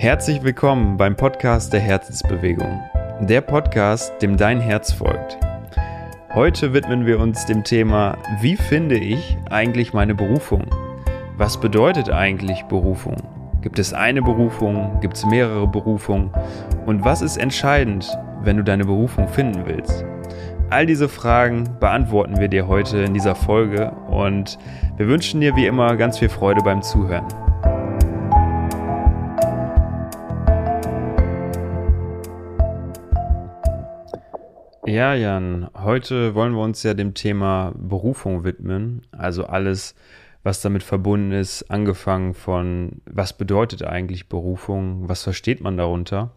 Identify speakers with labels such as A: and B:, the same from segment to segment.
A: Herzlich willkommen beim Podcast der Herzensbewegung. Der Podcast, dem dein Herz folgt. Heute widmen wir uns dem Thema, wie finde ich eigentlich meine Berufung? Was bedeutet eigentlich Berufung? Gibt es eine Berufung? Gibt es mehrere Berufungen? Und was ist entscheidend, wenn du deine Berufung finden willst? All diese Fragen beantworten wir dir heute in dieser Folge und wir wünschen dir wie immer ganz viel Freude beim Zuhören. Ja, Jan, heute wollen wir uns ja dem Thema Berufung widmen. Also alles, was damit verbunden ist, angefangen von, was bedeutet eigentlich Berufung, was versteht man darunter?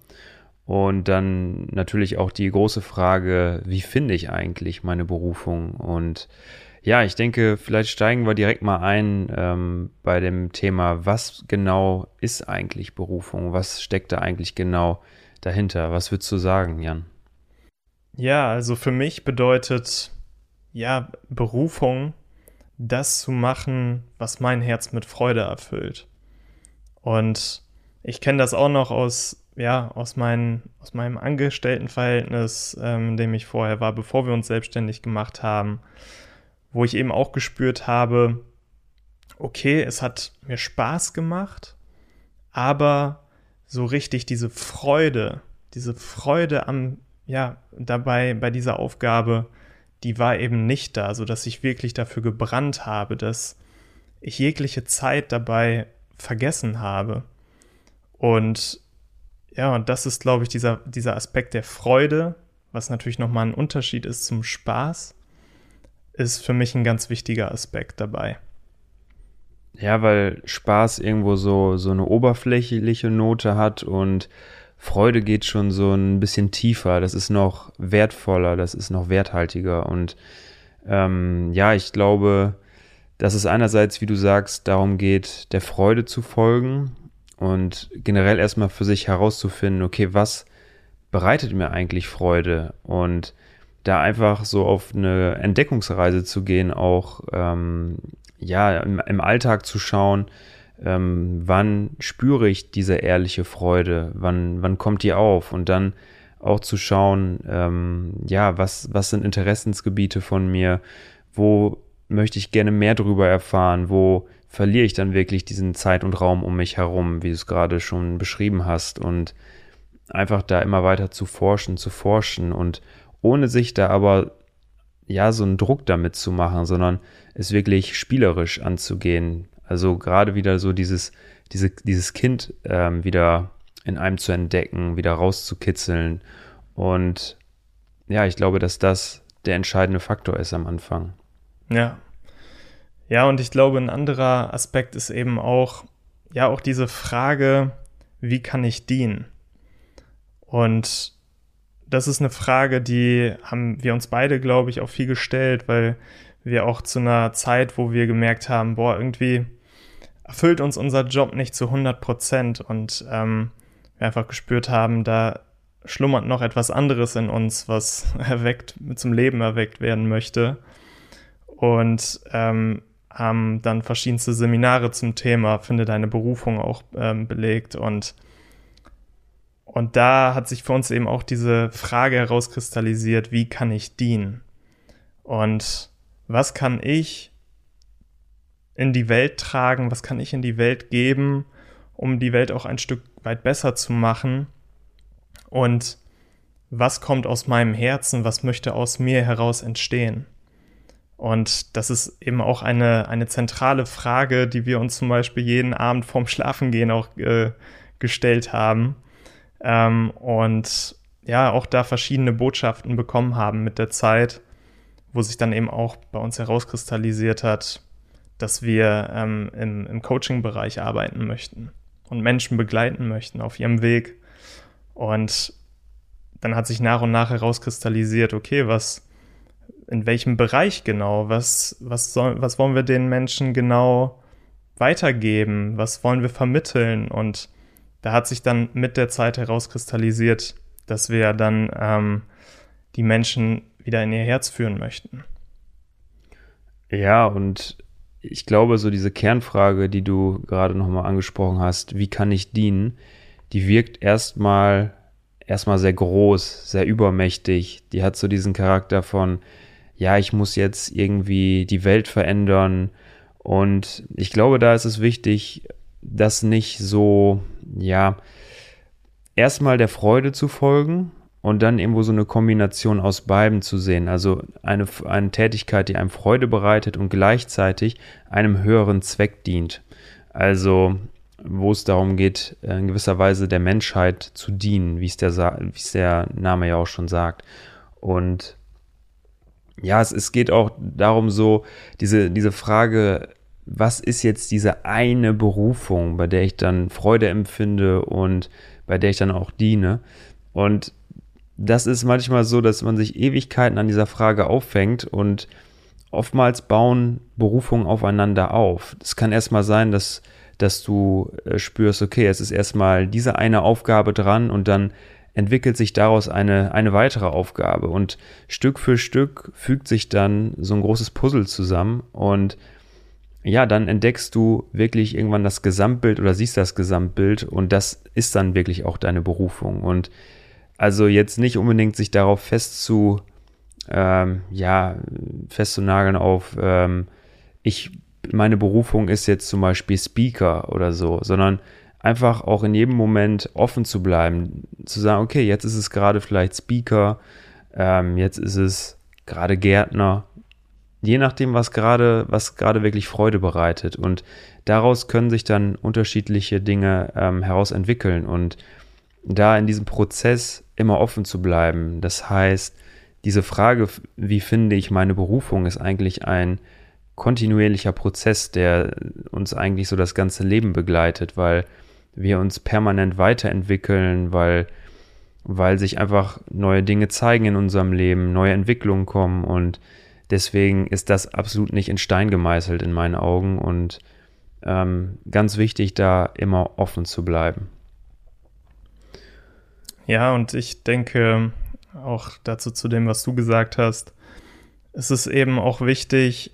A: Und dann natürlich auch die große Frage, wie finde ich eigentlich meine Berufung? Und ja, ich denke, vielleicht steigen wir direkt mal ein ähm, bei dem Thema, was genau ist eigentlich Berufung? Was steckt da eigentlich genau dahinter? Was würdest du sagen, Jan?
B: Ja, also für mich bedeutet ja Berufung, das zu machen, was mein Herz mit Freude erfüllt. Und ich kenne das auch noch aus, ja, aus, mein, aus meinem Angestelltenverhältnis, ähm, in dem ich vorher war, bevor wir uns selbstständig gemacht haben, wo ich eben auch gespürt habe, okay, es hat mir Spaß gemacht, aber so richtig diese Freude, diese Freude am ja, dabei bei dieser Aufgabe, die war eben nicht da, sodass ich wirklich dafür gebrannt habe, dass ich jegliche Zeit dabei vergessen habe. Und ja, und das ist, glaube ich, dieser, dieser Aspekt der Freude, was natürlich nochmal ein Unterschied ist zum Spaß, ist für mich ein ganz wichtiger Aspekt dabei.
A: Ja, weil Spaß irgendwo so, so eine oberflächliche Note hat und Freude geht schon so ein bisschen tiefer, das ist noch wertvoller, das ist noch werthaltiger. Und ähm, ja, ich glaube, dass es einerseits, wie du sagst, darum geht, der Freude zu folgen und generell erstmal für sich herauszufinden, okay, was bereitet mir eigentlich Freude? Und da einfach so auf eine Entdeckungsreise zu gehen, auch ähm, ja, im, im Alltag zu schauen, ähm, wann spüre ich diese ehrliche Freude, wann, wann kommt die auf? Und dann auch zu schauen, ähm, ja, was, was sind Interessensgebiete von mir, wo möchte ich gerne mehr darüber erfahren, wo verliere ich dann wirklich diesen Zeit und Raum um mich herum, wie du es gerade schon beschrieben hast? Und einfach da immer weiter zu forschen, zu forschen und ohne sich da aber ja so einen Druck damit zu machen, sondern es wirklich spielerisch anzugehen, also gerade wieder so dieses, diese, dieses Kind ähm, wieder in einem zu entdecken, wieder rauszukitzeln. Und ja, ich glaube, dass das der entscheidende Faktor ist am Anfang.
B: Ja. Ja, und ich glaube, ein anderer Aspekt ist eben auch, ja, auch diese Frage, wie kann ich dienen? Und das ist eine Frage, die haben wir uns beide, glaube ich, auch viel gestellt, weil wir auch zu einer Zeit, wo wir gemerkt haben, boah, irgendwie erfüllt uns unser Job nicht zu 100 Prozent und ähm, wir einfach gespürt haben, da schlummert noch etwas anderes in uns, was erweckt, zum Leben erweckt werden möchte. Und ähm, haben dann verschiedenste Seminare zum Thema Finde deine Berufung auch ähm, belegt und und da hat sich für uns eben auch diese Frage herauskristallisiert, wie kann ich dienen? Und was kann ich in die Welt tragen, was kann ich in die Welt geben, um die Welt auch ein Stück weit besser zu machen und was kommt aus meinem Herzen, was möchte aus mir heraus entstehen. Und das ist eben auch eine, eine zentrale Frage, die wir uns zum Beispiel jeden Abend vorm Schlafengehen auch äh, gestellt haben. Ähm, und ja, auch da verschiedene Botschaften bekommen haben mit der Zeit, wo sich dann eben auch bei uns herauskristallisiert hat, dass wir ähm, im, im Coaching-Bereich arbeiten möchten und Menschen begleiten möchten auf ihrem Weg. Und dann hat sich nach und nach herauskristallisiert, okay, was, in welchem Bereich genau, was, was, soll, was wollen wir den Menschen genau weitergeben, was wollen wir vermitteln und da hat sich dann mit der Zeit herauskristallisiert, dass wir dann ähm, die Menschen wieder in ihr Herz führen möchten.
A: Ja, und ich glaube, so diese Kernfrage, die du gerade nochmal angesprochen hast, wie kann ich dienen, die wirkt erstmal erstmal sehr groß, sehr übermächtig. Die hat so diesen Charakter von, ja, ich muss jetzt irgendwie die Welt verändern. Und ich glaube, da ist es wichtig, das nicht so, ja, erstmal der Freude zu folgen und dann irgendwo so eine Kombination aus beiden zu sehen. Also eine, eine Tätigkeit, die einem Freude bereitet und gleichzeitig einem höheren Zweck dient. Also wo es darum geht, in gewisser Weise der Menschheit zu dienen, wie es der, wie es der Name ja auch schon sagt. Und ja, es, es geht auch darum, so diese, diese Frage, was ist jetzt diese eine Berufung, bei der ich dann Freude empfinde und bei der ich dann auch diene? Und das ist manchmal so, dass man sich Ewigkeiten an dieser Frage auffängt und oftmals bauen Berufungen aufeinander auf. Es kann erstmal sein, dass dass du äh, spürst, okay, es ist erstmal diese eine Aufgabe dran und dann entwickelt sich daraus eine, eine weitere Aufgabe und Stück für Stück fügt sich dann so ein großes Puzzle zusammen und ja, dann entdeckst du wirklich irgendwann das Gesamtbild oder siehst das Gesamtbild und das ist dann wirklich auch deine Berufung und also jetzt nicht unbedingt sich darauf fest ähm, ja, festzunageln auf, ähm, ich meine Berufung ist jetzt zum Beispiel Speaker oder so, sondern einfach auch in jedem Moment offen zu bleiben, zu sagen, okay, jetzt ist es gerade vielleicht Speaker, ähm, jetzt ist es gerade Gärtner, je nachdem, was gerade, was gerade wirklich Freude bereitet. Und daraus können sich dann unterschiedliche Dinge ähm, heraus entwickeln und da in diesem Prozess immer offen zu bleiben. Das heißt, diese Frage, wie finde ich meine Berufung, ist eigentlich ein kontinuierlicher Prozess, der uns eigentlich so das ganze Leben begleitet, weil wir uns permanent weiterentwickeln, weil, weil sich einfach neue Dinge zeigen in unserem Leben, neue Entwicklungen kommen und deswegen ist das absolut nicht in Stein gemeißelt in meinen Augen und ähm, ganz wichtig, da immer offen zu bleiben.
B: Ja, und ich denke auch dazu zu dem, was du gesagt hast, es ist eben auch wichtig,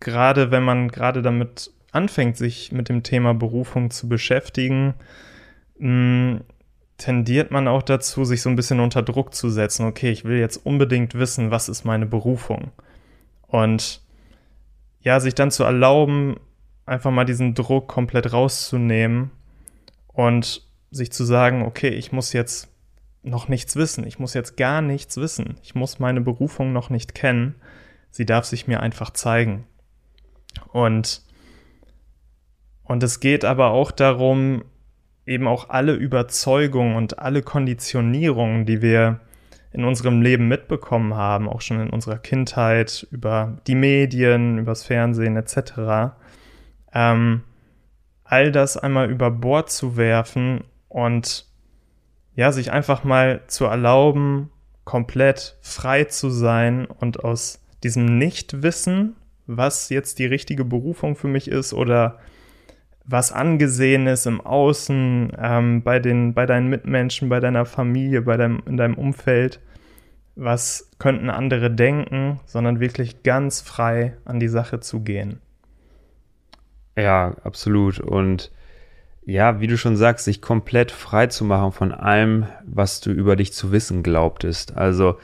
B: gerade wenn man gerade damit anfängt, sich mit dem Thema Berufung zu beschäftigen, mh, mm, tendiert man auch dazu, sich so ein bisschen unter Druck zu setzen. Okay, ich will jetzt unbedingt wissen, was ist meine Berufung. Und ja, sich dann zu erlauben, einfach mal diesen Druck komplett rauszunehmen und sich zu sagen, okay, ich muss jetzt noch nichts wissen, ich muss jetzt gar nichts wissen, ich muss meine Berufung noch nicht kennen, sie darf sich mir einfach zeigen. Und, und es geht aber auch darum, eben auch alle Überzeugungen und alle Konditionierungen, die wir in unserem Leben mitbekommen haben, auch schon in unserer Kindheit, über die Medien, übers Fernsehen etc., ähm, all das einmal über Bord zu werfen und ja, sich einfach mal zu erlauben, komplett frei zu sein und aus diesem Nichtwissen was jetzt die richtige Berufung für mich ist oder was angesehen ist im Außen, ähm, bei, den, bei deinen Mitmenschen, bei deiner Familie, bei deinem, in deinem Umfeld. Was könnten andere denken, sondern wirklich ganz frei an die Sache zu gehen.
A: Ja, absolut. Und ja, wie du schon sagst, sich komplett frei zu machen von allem, was du über dich zu wissen glaubtest. Also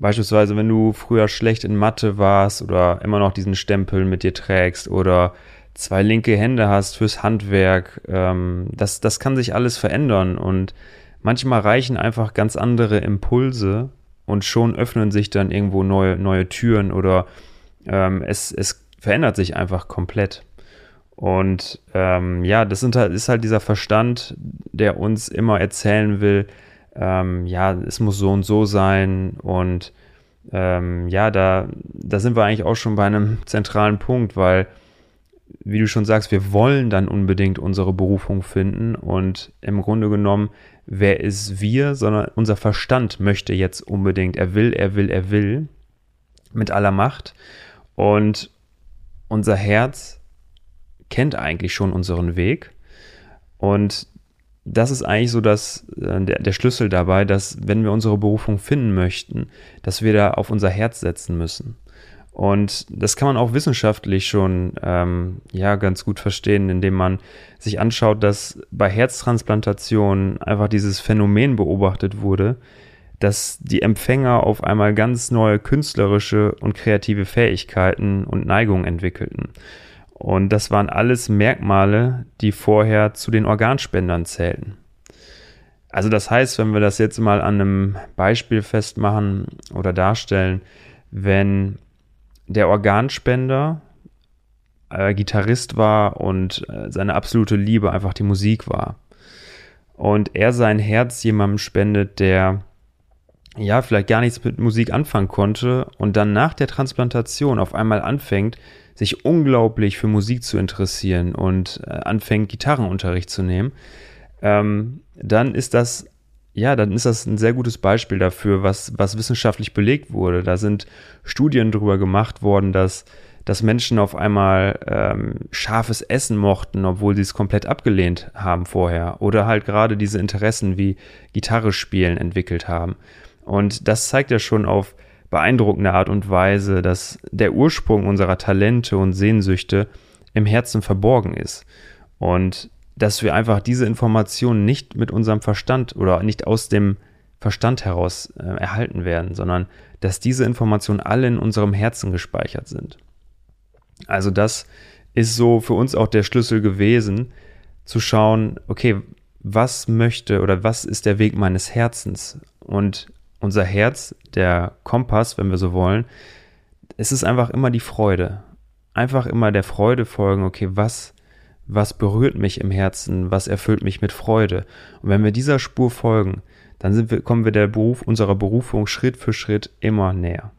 A: Beispielsweise, wenn du früher schlecht in Mathe warst oder immer noch diesen Stempel mit dir trägst oder zwei linke Hände hast fürs Handwerk, ähm, das, das kann sich alles verändern und manchmal reichen einfach ganz andere Impulse und schon öffnen sich dann irgendwo neue, neue Türen oder ähm, es, es verändert sich einfach komplett. Und ähm, ja, das sind halt, ist halt dieser Verstand, der uns immer erzählen will, ähm, ja, es muss so und so sein. Und ähm, ja, da, da sind wir eigentlich auch schon bei einem zentralen Punkt, weil, wie du schon sagst, wir wollen dann unbedingt unsere Berufung finden. Und im Grunde genommen, wer ist wir, sondern unser Verstand möchte jetzt unbedingt, er will, er will, er will, mit aller Macht. Und unser Herz kennt eigentlich schon unseren Weg und das ist eigentlich so das, äh, der, der Schlüssel dabei, dass wenn wir unsere Berufung finden möchten, dass wir da auf unser Herz setzen müssen. Und das kann man auch wissenschaftlich schon ähm, ja ganz gut verstehen, indem man sich anschaut, dass bei Herztransplantationen einfach dieses Phänomen beobachtet wurde, dass die Empfänger auf einmal ganz neue künstlerische und kreative Fähigkeiten und Neigungen entwickelten. Und das waren alles Merkmale, die vorher zu den Organspendern zählten. Also das heißt, wenn wir das jetzt mal an einem Beispiel festmachen oder darstellen, wenn der Organspender äh, Gitarrist war und äh, seine absolute Liebe einfach die Musik war. Und er sein Herz jemandem spendet, der ja vielleicht gar nichts mit Musik anfangen konnte und dann nach der Transplantation auf einmal anfängt, sich unglaublich für Musik zu interessieren und äh, anfängt, Gitarrenunterricht zu nehmen, ähm, dann ist das ja, dann ist das ein sehr gutes Beispiel dafür, was, was wissenschaftlich belegt wurde. Da sind Studien darüber gemacht worden, dass, dass Menschen auf einmal ähm, scharfes Essen mochten, obwohl sie es komplett abgelehnt haben vorher. Oder halt gerade diese Interessen wie Gitarre spielen entwickelt haben. Und das zeigt ja schon auf beeindruckende Art und Weise, dass der Ursprung unserer Talente und Sehnsüchte im Herzen verborgen ist. Und dass wir einfach diese Informationen nicht mit unserem Verstand oder nicht aus dem Verstand heraus äh, erhalten werden, sondern dass diese Informationen alle in unserem Herzen gespeichert sind. Also das ist so für uns auch der Schlüssel gewesen, zu schauen, okay, was möchte oder was ist der Weg meines Herzens? Und unser Herz, der Kompass, wenn wir so wollen, es ist einfach immer die Freude. Einfach immer der Freude folgen, okay, was was berührt mich im Herzen, was erfüllt mich mit Freude. Und wenn wir dieser Spur folgen, dann wir, kommen wir der Beruf, unserer Berufung Schritt für Schritt immer näher.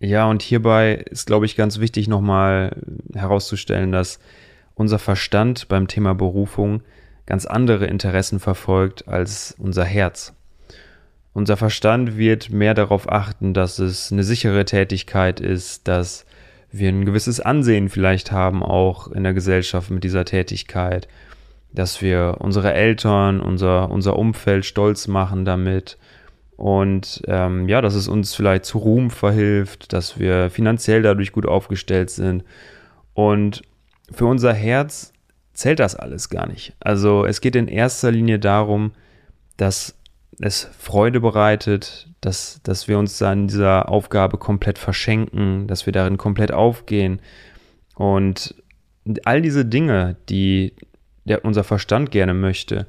A: Ja, und hierbei ist, glaube ich, ganz wichtig nochmal herauszustellen, dass unser Verstand beim Thema Berufung ganz andere Interessen verfolgt als unser Herz. Unser Verstand wird mehr darauf achten, dass es eine sichere Tätigkeit ist, dass wir ein gewisses Ansehen vielleicht haben, auch in der Gesellschaft mit dieser Tätigkeit, dass wir unsere Eltern, unser, unser Umfeld stolz machen damit und ähm, ja, dass es uns vielleicht zu Ruhm verhilft, dass wir finanziell dadurch gut aufgestellt sind und für unser Herz zählt das alles gar nicht. Also es geht in erster Linie darum, dass es Freude bereitet, dass, dass wir uns dann dieser Aufgabe komplett verschenken, dass wir darin komplett aufgehen. Und all diese Dinge, die der, unser Verstand gerne möchte,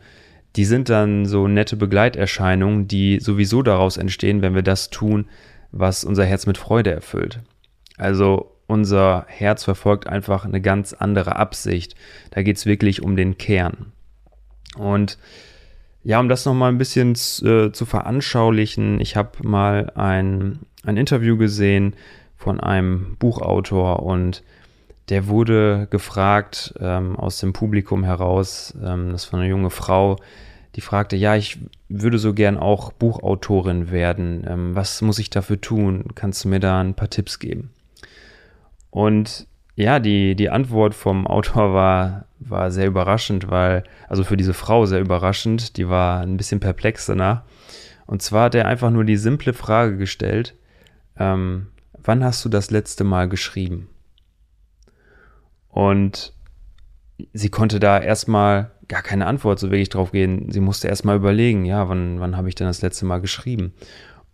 A: die sind dann so nette Begleiterscheinungen, die sowieso daraus entstehen, wenn wir das tun, was unser Herz mit Freude erfüllt. Also unser Herz verfolgt einfach eine ganz andere Absicht. Da geht es wirklich um den Kern. Und ja, um das nochmal ein bisschen äh, zu veranschaulichen, ich habe mal ein, ein Interview gesehen von einem Buchautor und der wurde gefragt ähm, aus dem Publikum heraus, ähm, das war eine junge Frau, die fragte, ja, ich würde so gern auch Buchautorin werden. Ähm, was muss ich dafür tun? Kannst du mir da ein paar Tipps geben? Und ja, die, die Antwort vom Autor war, war sehr überraschend, weil, also für diese Frau sehr überraschend, die war ein bisschen perplex danach. Und zwar hat er einfach nur die simple Frage gestellt, ähm, wann hast du das letzte Mal geschrieben? Und sie konnte da erstmal gar keine Antwort so wirklich drauf gehen. Sie musste erstmal überlegen, ja, wann, wann habe ich denn das letzte Mal geschrieben?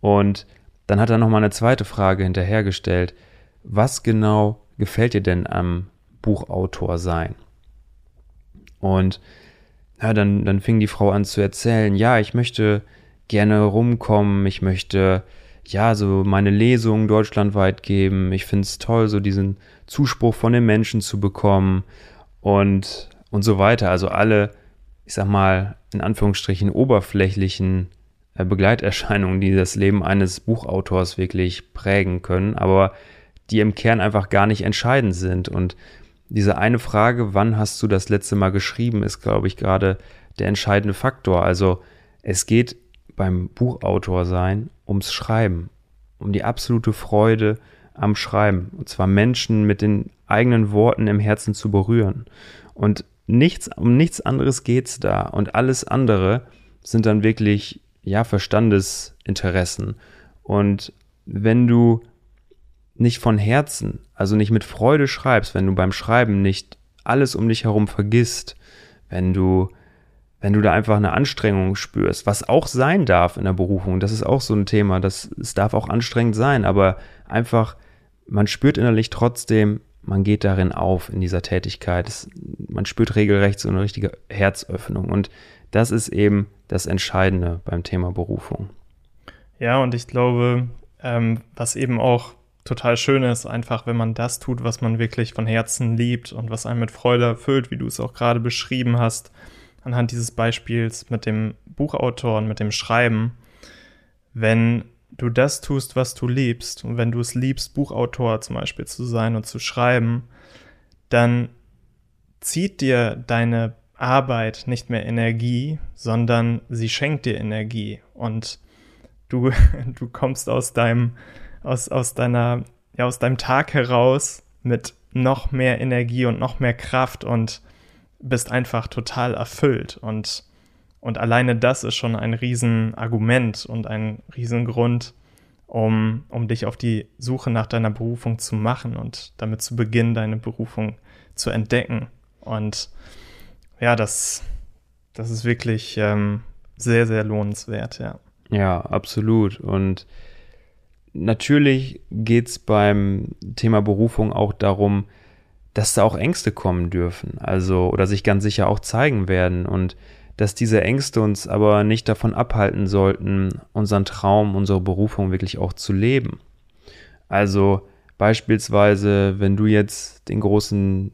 A: Und dann hat er nochmal eine zweite Frage hinterhergestellt. Was genau gefällt dir denn am Buchautor sein? Und ja, dann, dann fing die Frau an zu erzählen, ja, ich möchte gerne rumkommen, ich möchte ja so meine Lesungen deutschlandweit geben. Ich finde es toll, so diesen Zuspruch von den Menschen zu bekommen und, und so weiter. Also alle, ich sag mal, in Anführungsstrichen oberflächlichen äh, Begleiterscheinungen, die das Leben eines Buchautors wirklich prägen können, aber die im Kern einfach gar nicht entscheidend sind. Und diese eine Frage, wann hast du das letzte Mal geschrieben, ist, glaube ich, gerade der entscheidende Faktor. Also es geht beim Buchautor sein ums Schreiben, um die absolute Freude am Schreiben. Und zwar Menschen mit den eigenen Worten im Herzen zu berühren. Und nichts, um nichts anderes geht's da. Und alles andere sind dann wirklich, ja, Verstandesinteressen. Und wenn du nicht von Herzen, also nicht mit Freude schreibst, wenn du beim Schreiben nicht alles um dich herum vergisst, wenn du wenn du da einfach eine Anstrengung spürst, was auch sein darf in der Berufung, das ist auch so ein Thema, das es darf auch anstrengend sein, aber einfach man spürt innerlich trotzdem, man geht darin auf in dieser Tätigkeit. Es, man spürt regelrecht so eine richtige Herzöffnung und das ist eben das Entscheidende beim Thema Berufung.
B: Ja, und ich glaube, ähm, was eben auch total schön ist, einfach wenn man das tut, was man wirklich von Herzen liebt und was einen mit Freude erfüllt, wie du es auch gerade beschrieben hast, anhand dieses Beispiels mit dem Buchautor und mit dem Schreiben, wenn du das tust, was du liebst, und wenn du es liebst, Buchautor zum Beispiel zu sein und zu schreiben, dann zieht dir deine Arbeit nicht mehr Energie, sondern sie schenkt dir Energie. Und du, du kommst aus deinem, aus, aus deiner, ja, aus deinem Tag heraus mit noch mehr Energie und noch mehr Kraft und bist einfach total erfüllt und, und alleine das ist schon ein Riesenargument und ein Riesengrund, um, um dich auf die Suche nach deiner Berufung zu machen und damit zu beginnen, deine Berufung zu entdecken. Und ja, das, das ist wirklich ähm, sehr, sehr lohnenswert, ja.
A: Ja, absolut. Und natürlich geht es beim Thema Berufung auch darum, dass da auch Ängste kommen dürfen, also oder sich ganz sicher auch zeigen werden und dass diese Ängste uns aber nicht davon abhalten sollten, unseren Traum, unsere Berufung wirklich auch zu leben. Also beispielsweise, wenn du jetzt den großen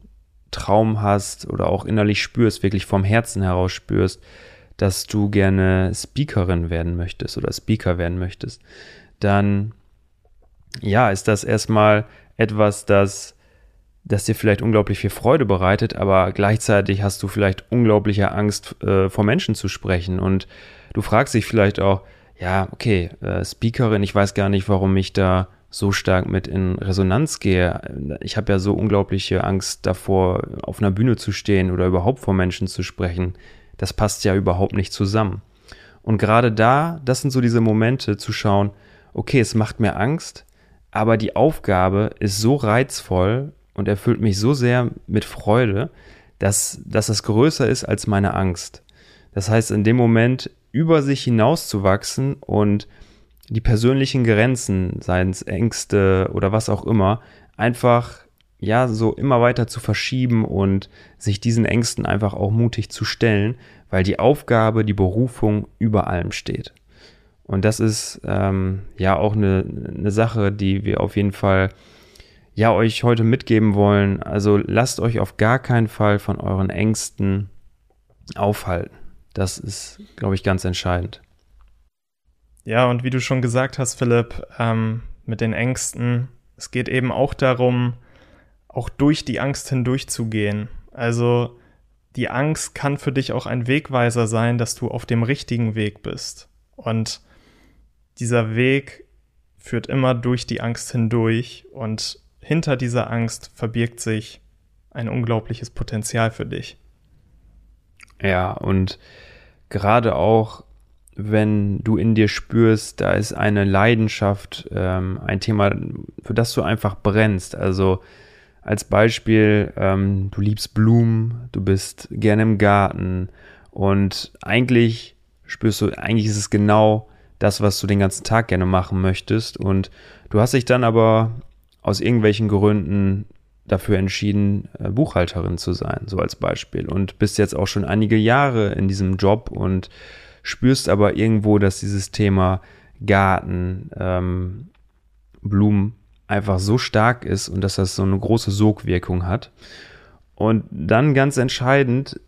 A: Traum hast oder auch innerlich spürst, wirklich vom Herzen heraus spürst, dass du gerne Speakerin werden möchtest oder Speaker werden möchtest, dann ja, ist das erstmal etwas, das, das dir vielleicht unglaublich viel Freude bereitet, aber gleichzeitig hast du vielleicht unglaubliche Angst, äh, vor Menschen zu sprechen. Und du fragst dich vielleicht auch, ja, okay, äh, Speakerin, ich weiß gar nicht, warum ich da so stark mit in Resonanz gehe. Ich habe ja so unglaubliche Angst davor, auf einer Bühne zu stehen oder überhaupt vor Menschen zu sprechen. Das passt ja überhaupt nicht zusammen. Und gerade da, das sind so diese Momente zu schauen, okay, es macht mir Angst, aber die Aufgabe ist so reizvoll und erfüllt mich so sehr mit Freude, dass, dass es größer ist als meine Angst. Das heißt, in dem Moment über sich hinauszuwachsen und die persönlichen Grenzen, seien es Ängste oder was auch immer, einfach ja so immer weiter zu verschieben und sich diesen Ängsten einfach auch mutig zu stellen, weil die Aufgabe, die Berufung über allem steht. Und das ist ähm, ja auch eine, eine Sache, die wir auf jeden Fall ja euch heute mitgeben wollen. Also lasst euch auf gar keinen Fall von euren Ängsten aufhalten. Das ist, glaube ich, ganz entscheidend.
B: Ja, und wie du schon gesagt hast, Philipp, ähm, mit den Ängsten, es geht eben auch darum, auch durch die Angst hindurchzugehen. Also die Angst kann für dich auch ein Wegweiser sein, dass du auf dem richtigen Weg bist. Und dieser Weg führt immer durch die Angst hindurch und hinter dieser Angst verbirgt sich ein unglaubliches Potenzial für dich.
A: Ja, und gerade auch wenn du in dir spürst, da ist eine Leidenschaft, ähm, ein Thema, für das du einfach brennst. Also als Beispiel, ähm, du liebst Blumen, du bist gerne im Garten und eigentlich spürst du, eigentlich ist es genau das, was du den ganzen Tag gerne machen möchtest und du hast dich dann aber aus irgendwelchen Gründen dafür entschieden, äh, Buchhalterin zu sein, so als Beispiel und bist jetzt auch schon einige Jahre in diesem Job und spürst aber irgendwo, dass dieses Thema Garten, ähm, Blumen einfach so stark ist und dass das so eine große Sogwirkung hat. Und dann ganz entscheidend,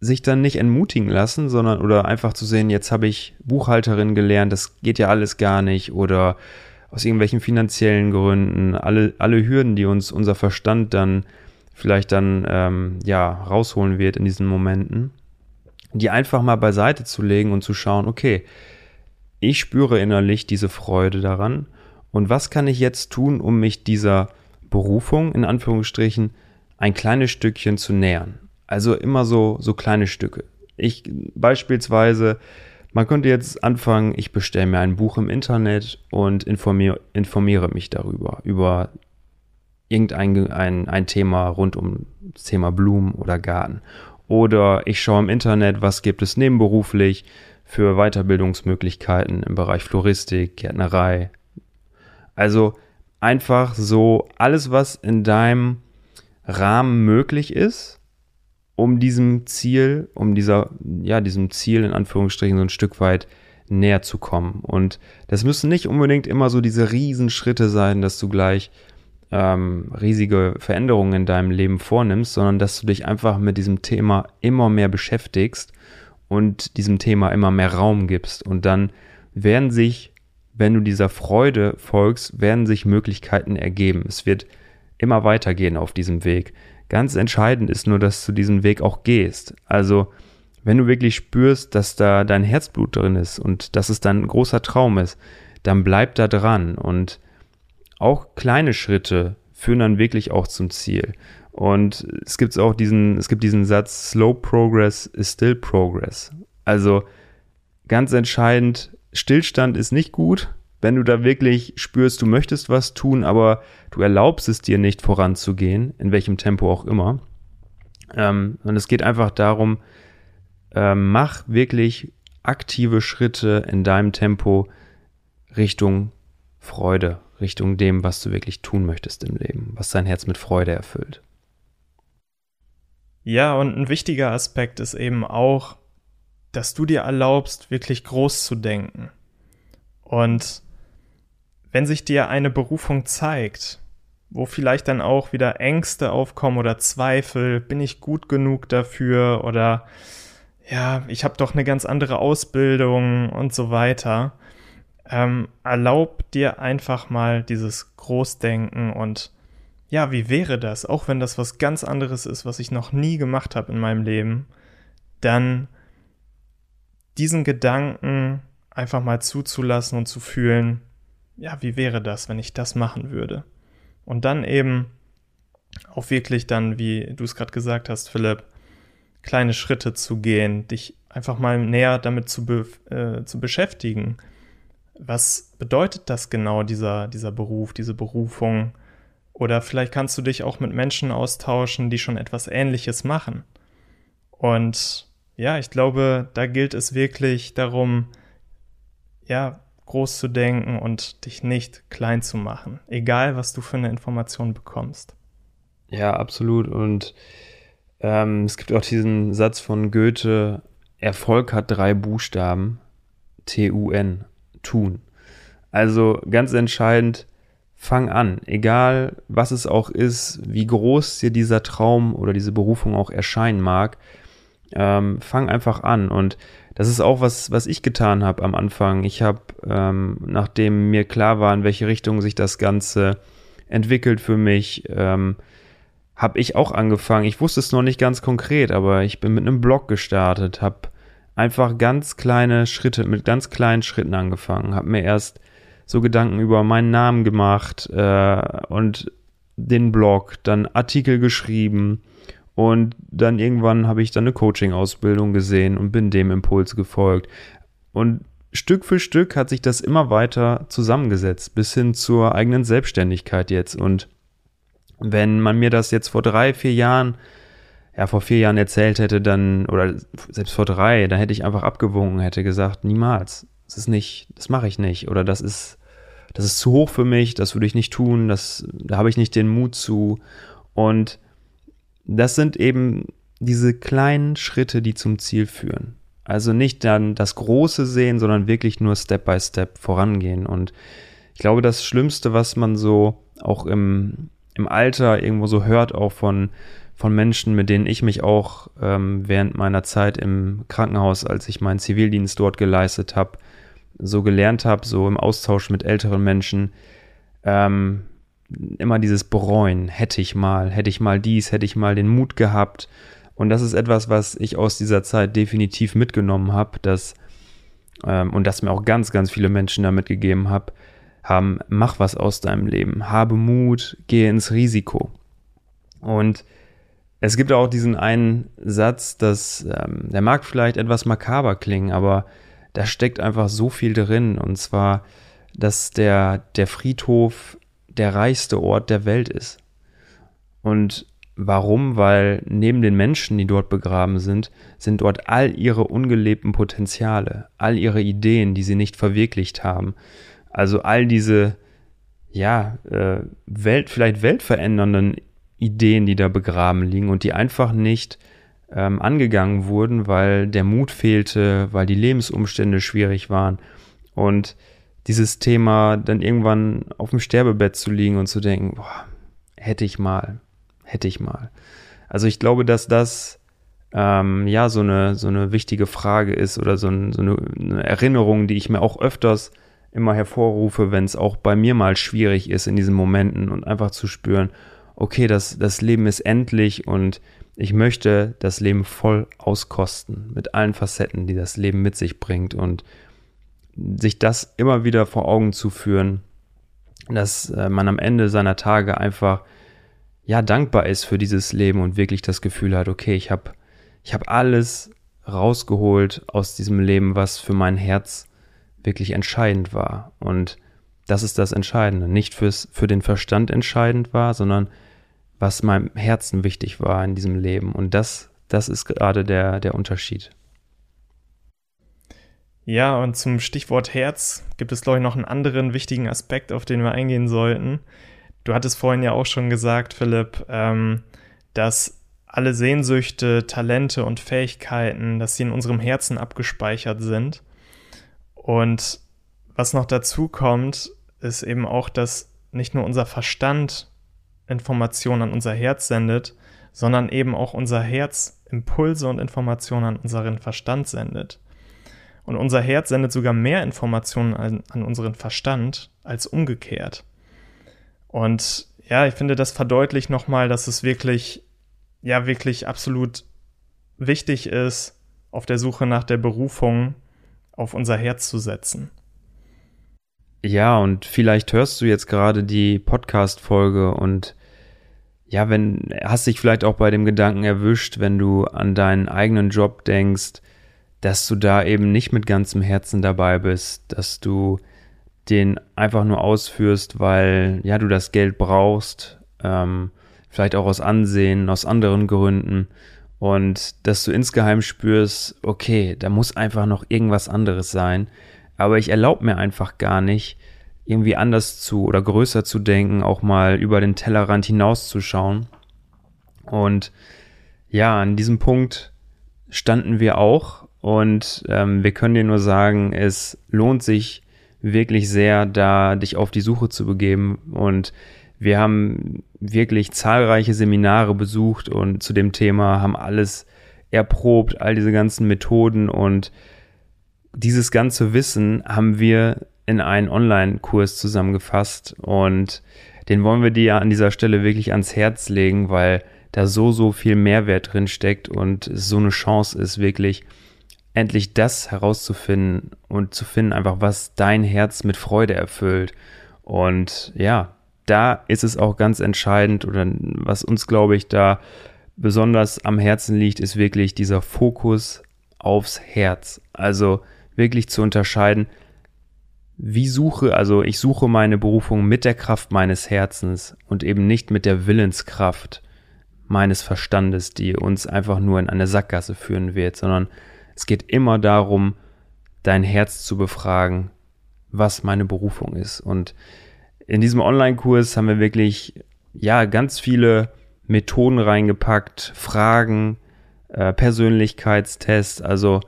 A: sich dann nicht entmutigen lassen, sondern oder einfach zu sehen, jetzt habe ich Buchhalterin gelernt, das geht ja alles gar nicht oder aus irgendwelchen finanziellen Gründen, alle, alle Hürden, die uns unser Verstand dann vielleicht dann ähm, ja rausholen wird in diesen Momenten die einfach mal beiseite zu legen und zu schauen, okay, ich spüre innerlich diese Freude daran und was kann ich jetzt tun, um mich dieser Berufung in Anführungsstrichen ein kleines Stückchen zu nähern. Also immer so so kleine Stücke. Ich beispielsweise Man könnte jetzt anfangen, ich bestelle mir ein Buch im Internet und informiere, informiere mich darüber, über irgendein ein, ein Thema rund um das Thema Blumen oder Garten. Oder ich schaue im Internet, was gibt es nebenberuflich für Weiterbildungsmöglichkeiten im Bereich Floristik, Gärtnerei. Also einfach so alles, was in deinem Rahmen möglich ist, um diesem Ziel, um dieser, ja, diesem Ziel in Anführungsstrichen so ein Stück weit näher zu kommen. Und das müssen nicht unbedingt immer so diese Riesenschritte sein, dass du gleich ähm, riesige Veränderungen in deinem Leben vornimmst, sondern dass du dich einfach mit diesem Thema immer mehr beschäftigst und diesem Thema immer mehr Raum gibst. Und dann werden sich, wenn du dieser Freude folgst, werden sich Möglichkeiten ergeben. Es wird immer weitergehen auf diesem Weg. Ganz entscheidend ist nur, dass du diesen Weg auch gehst. Also, wenn du wirklich spürst, dass da dein Herzblut drin ist und dass es dann ein großer Traum ist, dann bleib da dran und auch kleine Schritte führen dann wirklich auch zum Ziel. Und es gibt auch diesen, es gibt diesen Satz, Slow Progress is still progress. Also ganz entscheidend, Stillstand ist nicht gut, wenn du da wirklich spürst, du möchtest was tun, aber du erlaubst es dir nicht voranzugehen, in welchem Tempo auch immer. Ähm, und es geht einfach darum, äh, mach wirklich aktive Schritte in deinem Tempo Richtung Freude, Richtung dem, was du wirklich tun möchtest im Leben, was dein Herz mit Freude erfüllt.
B: Ja, und ein wichtiger Aspekt ist eben auch, dass du dir erlaubst, wirklich groß zu denken. Und wenn sich dir eine Berufung zeigt, wo vielleicht dann auch wieder Ängste aufkommen oder Zweifel, bin ich gut genug dafür oder ja, ich habe doch eine ganz andere Ausbildung und so weiter, ähm, erlaub dir einfach mal dieses Großdenken und ja, wie wäre das, auch wenn das was ganz anderes ist, was ich noch nie gemacht habe in meinem Leben, dann diesen Gedanken einfach mal zuzulassen und zu fühlen, ja, wie wäre das, wenn ich das machen würde? Und dann eben auch wirklich dann, wie du es gerade gesagt hast, Philipp, kleine Schritte zu gehen, dich einfach mal näher damit zu, be äh, zu beschäftigen was bedeutet das genau, dieser, dieser Beruf, diese Berufung? Oder vielleicht kannst du dich auch mit Menschen austauschen, die schon etwas Ähnliches machen. Und ja, ich glaube, da gilt es wirklich darum, ja, groß zu denken und dich nicht klein zu machen, egal was du für eine Information bekommst.
A: Ja, absolut. Und ähm, es gibt auch diesen Satz von Goethe, Erfolg hat drei Buchstaben, T-U-N tun. Also ganz entscheidend, fang an, egal was es auch ist, wie groß dir dieser Traum oder diese Berufung auch erscheinen mag, ähm, fang einfach an. Und das ist auch was, was ich getan habe am Anfang. Ich habe, ähm, nachdem mir klar war, in welche Richtung sich das Ganze entwickelt für mich, ähm, habe ich auch angefangen. Ich wusste es noch nicht ganz konkret, aber ich bin mit einem Blog gestartet, habe einfach ganz kleine Schritte, mit ganz kleinen Schritten angefangen. Habe mir erst so Gedanken über meinen Namen gemacht äh, und den Blog, dann Artikel geschrieben und dann irgendwann habe ich dann eine Coaching-Ausbildung gesehen und bin dem Impuls gefolgt. Und Stück für Stück hat sich das immer weiter zusammengesetzt, bis hin zur eigenen Selbstständigkeit jetzt. Und wenn man mir das jetzt vor drei, vier Jahren ja, vor vier Jahren erzählt hätte, dann, oder selbst vor drei, dann hätte ich einfach abgewunken, hätte gesagt, niemals. Das ist nicht, das mache ich nicht. Oder das ist, das ist zu hoch für mich, das würde ich nicht tun, das, da habe ich nicht den Mut zu. Und das sind eben diese kleinen Schritte, die zum Ziel führen. Also nicht dann das Große sehen, sondern wirklich nur Step by Step vorangehen. Und ich glaube, das Schlimmste, was man so auch im, im Alter irgendwo so hört, auch von von Menschen, mit denen ich mich auch ähm, während meiner Zeit im Krankenhaus, als ich meinen Zivildienst dort geleistet habe, so gelernt habe, so im Austausch mit älteren Menschen, ähm, immer dieses Bereuen, hätte ich mal, hätte ich mal dies, hätte ich mal den Mut gehabt. Und das ist etwas, was ich aus dieser Zeit definitiv mitgenommen habe, dass ähm, und das mir auch ganz, ganz viele Menschen damit gegeben habe, haben, mach was aus deinem Leben, habe Mut, gehe ins Risiko. Und es gibt auch diesen einen Satz, dass ähm, der mag vielleicht etwas makaber klingen, aber da steckt einfach so viel drin. Und zwar, dass der, der Friedhof der reichste Ort der Welt ist. Und warum? Weil neben den Menschen, die dort begraben sind, sind dort all ihre ungelebten Potenziale, all ihre Ideen, die sie nicht verwirklicht haben. Also all diese, ja, äh, Welt, vielleicht weltverändernden Ideen, die da begraben liegen und die einfach nicht ähm, angegangen wurden, weil der Mut fehlte, weil die Lebensumstände schwierig waren. Und dieses Thema dann irgendwann auf dem Sterbebett zu liegen und zu denken, boah, hätte ich mal, hätte ich mal. Also ich glaube, dass das ähm, ja so eine, so eine wichtige Frage ist oder so, ein, so eine, eine, Erinnerung, die ich mir auch öfters immer hervorrufe, wenn es auch bei mir mal schwierig ist in diesen Momenten und einfach zu spüren, okay, das, das Leben ist endlich und ich möchte das Leben voll auskosten mit allen Facetten, die das Leben mit sich bringt und sich das immer wieder vor Augen zu führen, dass äh, man am Ende seiner Tage einfach ja dankbar ist für dieses Leben und wirklich das Gefühl hat, okay, ich habe ich habe alles rausgeholt aus diesem Leben, was für mein Herz wirklich entscheidend war und das ist das Entscheidende, nicht fürs für den Verstand entscheidend war, sondern was meinem Herzen wichtig war in diesem Leben. Und das, das ist gerade der, der Unterschied.
B: Ja, und zum Stichwort Herz gibt es, glaube ich, noch einen anderen wichtigen Aspekt, auf den wir eingehen sollten. Du hattest vorhin ja auch schon gesagt, Philipp, ähm, dass alle Sehnsüchte, Talente und Fähigkeiten, dass sie in unserem Herzen abgespeichert sind. Und was noch dazu kommt, ist eben auch, dass nicht nur unser Verstand Informationen an unser Herz sendet, sondern eben auch unser Herz Impulse und Informationen an unseren Verstand sendet. Und unser Herz sendet sogar mehr Informationen an, an unseren Verstand als umgekehrt. Und ja, ich finde, das verdeutlicht nochmal, dass es wirklich, ja, wirklich absolut wichtig ist, auf der Suche nach der Berufung auf unser Herz zu setzen.
A: Ja, und vielleicht hörst du jetzt gerade die Podcast-Folge und ja, wenn, hast dich vielleicht auch bei dem Gedanken erwischt, wenn du an deinen eigenen Job denkst, dass du da eben nicht mit ganzem Herzen dabei bist, dass du den einfach nur ausführst, weil ja du das Geld brauchst, ähm, vielleicht auch aus Ansehen, aus anderen Gründen. Und dass du insgeheim spürst, okay, da muss einfach noch irgendwas anderes sein, aber ich erlaube mir einfach gar nicht, irgendwie anders zu oder größer zu denken, auch mal über den Tellerrand hinauszuschauen. Und ja, an diesem Punkt standen wir auch und ähm, wir können dir nur sagen, es lohnt sich wirklich sehr, da dich auf die Suche zu begeben. Und wir haben wirklich zahlreiche Seminare besucht und zu dem Thema haben alles erprobt, all diese ganzen Methoden. Und dieses ganze Wissen haben wir in einen Online-Kurs zusammengefasst. Und den wollen wir dir an dieser Stelle wirklich ans Herz legen, weil da so, so viel Mehrwert drin steckt und es so eine Chance ist, wirklich endlich das herauszufinden und zu finden, einfach was dein Herz mit Freude erfüllt. Und ja, da ist es auch ganz entscheidend oder was uns, glaube ich, da besonders am Herzen liegt, ist wirklich dieser Fokus aufs Herz. Also wirklich zu unterscheiden, wie suche, also ich suche meine Berufung mit der Kraft meines Herzens und eben nicht mit der Willenskraft meines Verstandes, die uns einfach nur in eine Sackgasse führen wird, sondern es geht immer darum, dein Herz zu befragen, was meine Berufung ist. Und in diesem Online-Kurs haben wir wirklich, ja, ganz viele Methoden reingepackt, Fragen, äh, Persönlichkeitstests, also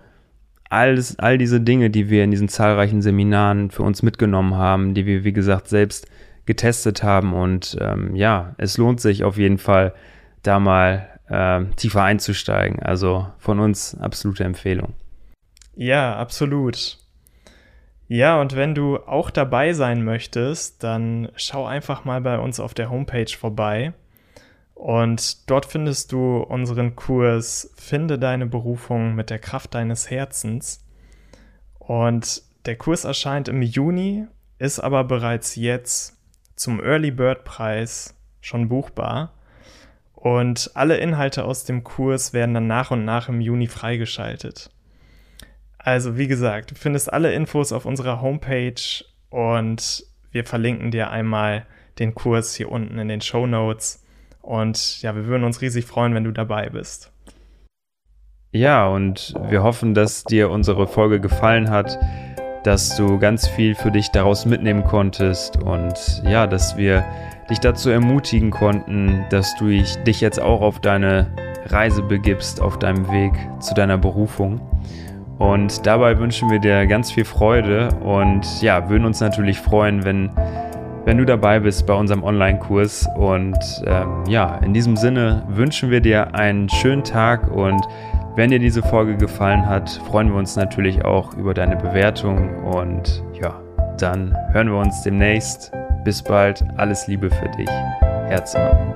A: alles, all diese Dinge, die wir in diesen zahlreichen Seminaren für uns mitgenommen haben, die wir, wie gesagt, selbst getestet haben. Und ähm, ja, es lohnt sich auf jeden Fall, da mal äh, tiefer einzusteigen. Also von uns absolute Empfehlung.
B: Ja, absolut. Ja, und wenn du auch dabei sein möchtest, dann schau einfach mal bei uns auf der Homepage vorbei. Und dort findest du unseren Kurs Finde deine Berufung mit der Kraft deines Herzens. Und der Kurs erscheint im Juni, ist aber bereits jetzt zum Early Bird Preis schon buchbar. Und alle Inhalte aus dem Kurs werden dann nach und nach im Juni freigeschaltet. Also, wie gesagt, du findest alle Infos auf unserer Homepage und wir verlinken dir einmal den Kurs hier unten in den Show Notes. Und ja, wir würden uns riesig freuen, wenn du dabei bist.
A: Ja, und wir hoffen, dass dir unsere Folge gefallen hat, dass du ganz viel für dich daraus mitnehmen konntest und ja, dass wir dich dazu ermutigen konnten, dass du dich jetzt auch auf deine Reise begibst, auf deinem Weg zu deiner Berufung. Und dabei wünschen wir dir ganz viel Freude und ja, würden uns natürlich freuen, wenn, wenn du dabei bist bei unserem Online-Kurs. Und ähm, ja, in diesem Sinne wünschen wir dir einen schönen Tag und wenn dir diese Folge gefallen hat, freuen wir uns natürlich auch über deine Bewertung und ja, dann hören wir uns demnächst. Bis bald, alles Liebe für dich. Herzmann.